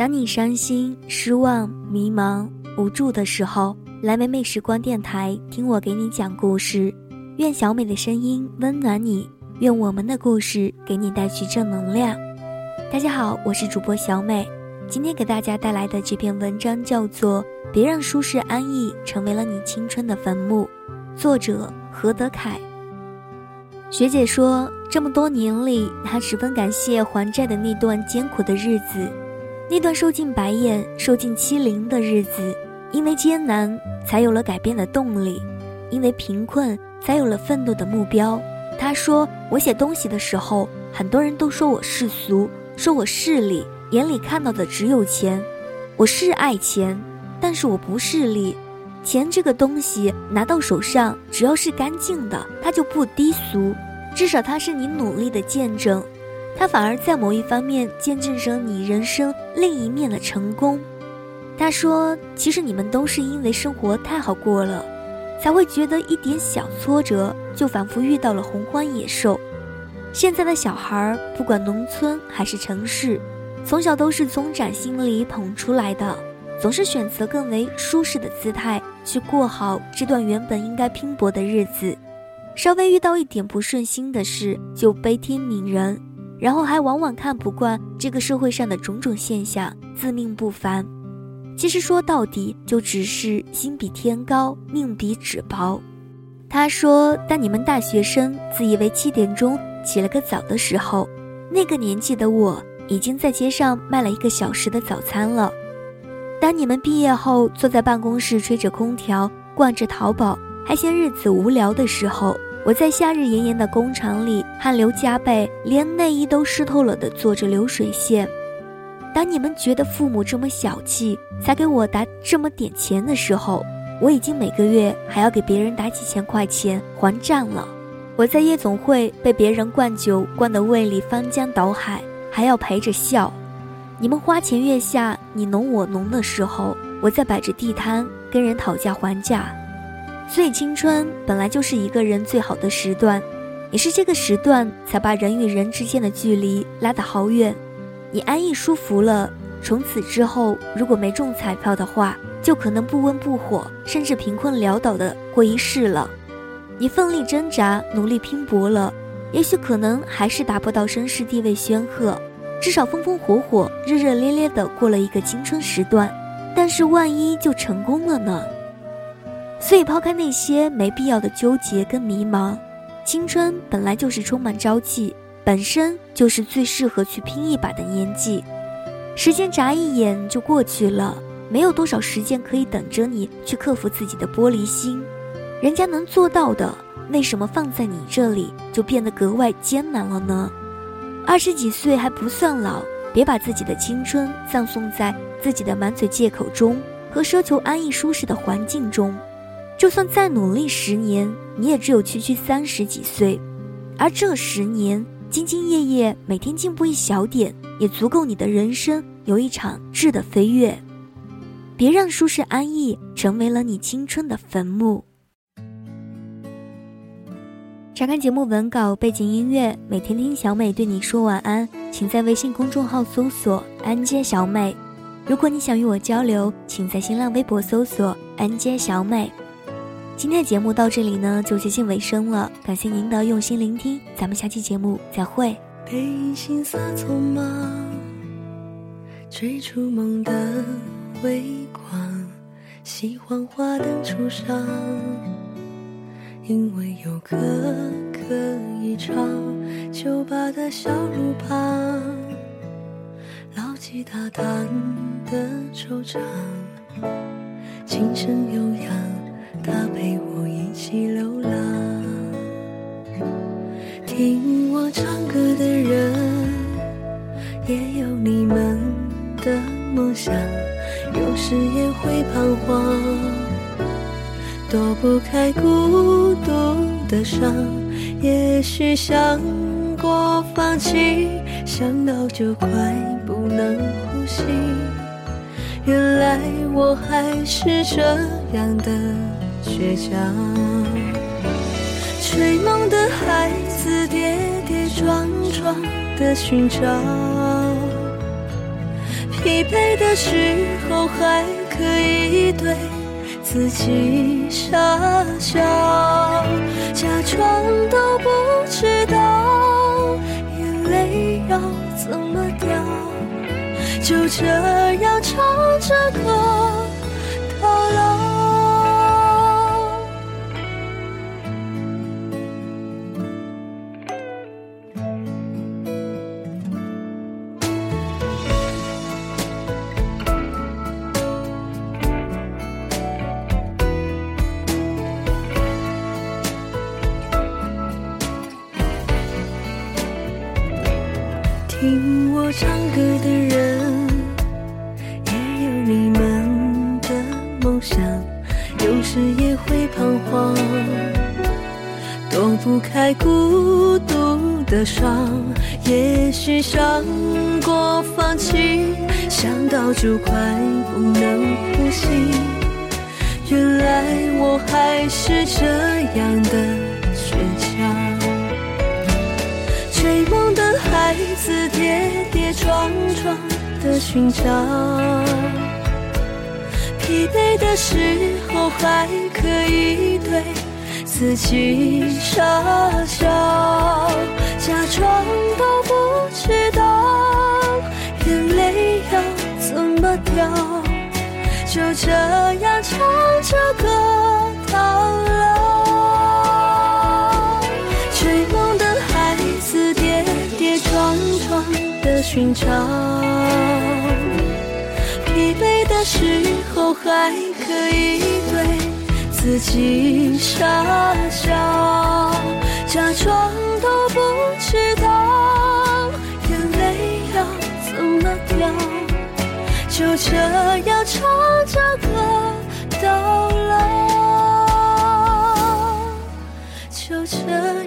当你伤心、失望、迷茫、无助的时候，来美美时光电台，听我给你讲故事。愿小美的声音温暖你，愿我们的故事给你带去正能量。大家好，我是主播小美，今天给大家带来的这篇文章叫做《别让舒适安逸成为了你青春的坟墓》，作者何德凯。学姐说，这么多年里，她十分感谢还债的那段艰苦的日子，那段受尽白眼、受尽欺凌的日子。因为艰难，才有了改变的动力；因为贫困，才有了奋斗的目标。他说：“我写东西的时候，很多人都说我世俗，说我势利，眼里看到的只有钱。我是爱钱，但是我不势利。钱这个东西拿到手上，只要是干净的，它就不低俗。至少它是你努力的见证，它反而在某一方面见证着你人生另一面的成功。”他说：“其实你们都是因为生活太好过了，才会觉得一点小挫折就仿佛遇到了洪荒野兽。现在的小孩，不管农村还是城市，从小都是从崭新里捧出来的，总是选择更为舒适的姿态去过好这段原本应该拼搏的日子。稍微遇到一点不顺心的事，就悲天悯人，然后还往往看不惯这个社会上的种种现象，自命不凡。”其实说到底，就只是心比天高，命比纸薄。他说：“当你们大学生自以为七点钟起了个早的时候，那个年纪的我已经在街上卖了一个小时的早餐了。当你们毕业后坐在办公室吹着空调，逛着淘宝，还嫌日子无聊的时候，我在夏日炎炎的工厂里汗流浃背，连内衣都湿透了的做着流水线。”当你们觉得父母这么小气，才给我打这么点钱的时候，我已经每个月还要给别人打几千块钱还账了。我在夜总会被别人灌酒灌得胃里翻江倒海，还要陪着笑。你们花前月下你侬我侬的时候，我在摆着地摊跟人讨价还价。所以青春本来就是一个人最好的时段，也是这个时段才把人与人之间的距离拉得好远。你安逸舒服了，从此之后，如果没中彩票的话，就可能不温不火，甚至贫困潦倒的过一世了。你奋力挣扎，努力拼搏了，也许可能还是达不到绅士地位煊赫，至少风风火火、热热烈烈的过了一个青春时段。但是万一就成功了呢？所以抛开那些没必要的纠结跟迷茫，青春本来就是充满朝气。本身就是最适合去拼一把的年纪，时间眨一眼就过去了，没有多少时间可以等着你去克服自己的玻璃心。人家能做到的，为什么放在你这里就变得格外艰难了呢？二十几岁还不算老，别把自己的青春葬送在自己的满嘴借口中和奢求安逸舒适的环境中。就算再努力十年，你也只有区区三十几岁，而这十年。兢兢业业，每天进步一小点，也足够你的人生有一场质的飞跃。别让舒适安逸成为了你青春的坟墓。查看节目文稿、背景音乐，每天听小美对你说晚安，请在微信公众号搜索“安接小美”。如果你想与我交流，请在新浪微博搜索“安接小美”。今天的节目到这里呢，就接近尾声了。感谢您的用心聆听，咱们下期节目再会。背影行色匆忙，追逐梦的微光，喜欢花灯初上，因为有歌可以唱，就把它小路旁，牢记他弹的惆怅，琴声悠扬。他陪我一起流浪，听我唱歌的人也有你们的梦想，有时也会彷徨，躲不开孤独的伤。也许想过放弃，想到就快不能呼吸，原来我还是这样的。倔强，追梦的孩子跌跌撞撞的寻找，疲惫的时候还可以对自己傻笑，假装都不知道眼泪要怎么掉，就这样唱着歌听我唱歌的人，也有你们的梦想，有时也会彷徨，躲不开孤独的伤。也许想过放弃，想到就快不能呼吸，原来我还是这样的倔强。梦的孩子跌跌撞撞的寻找，疲惫的时候还可以对自己傻笑，假装都不知道眼泪要怎么掉，就这样唱着歌到的寻找，疲惫的时候还可以对自己傻笑，假装都不知道，眼泪要怎么掉？就这样唱着歌到老，就这样。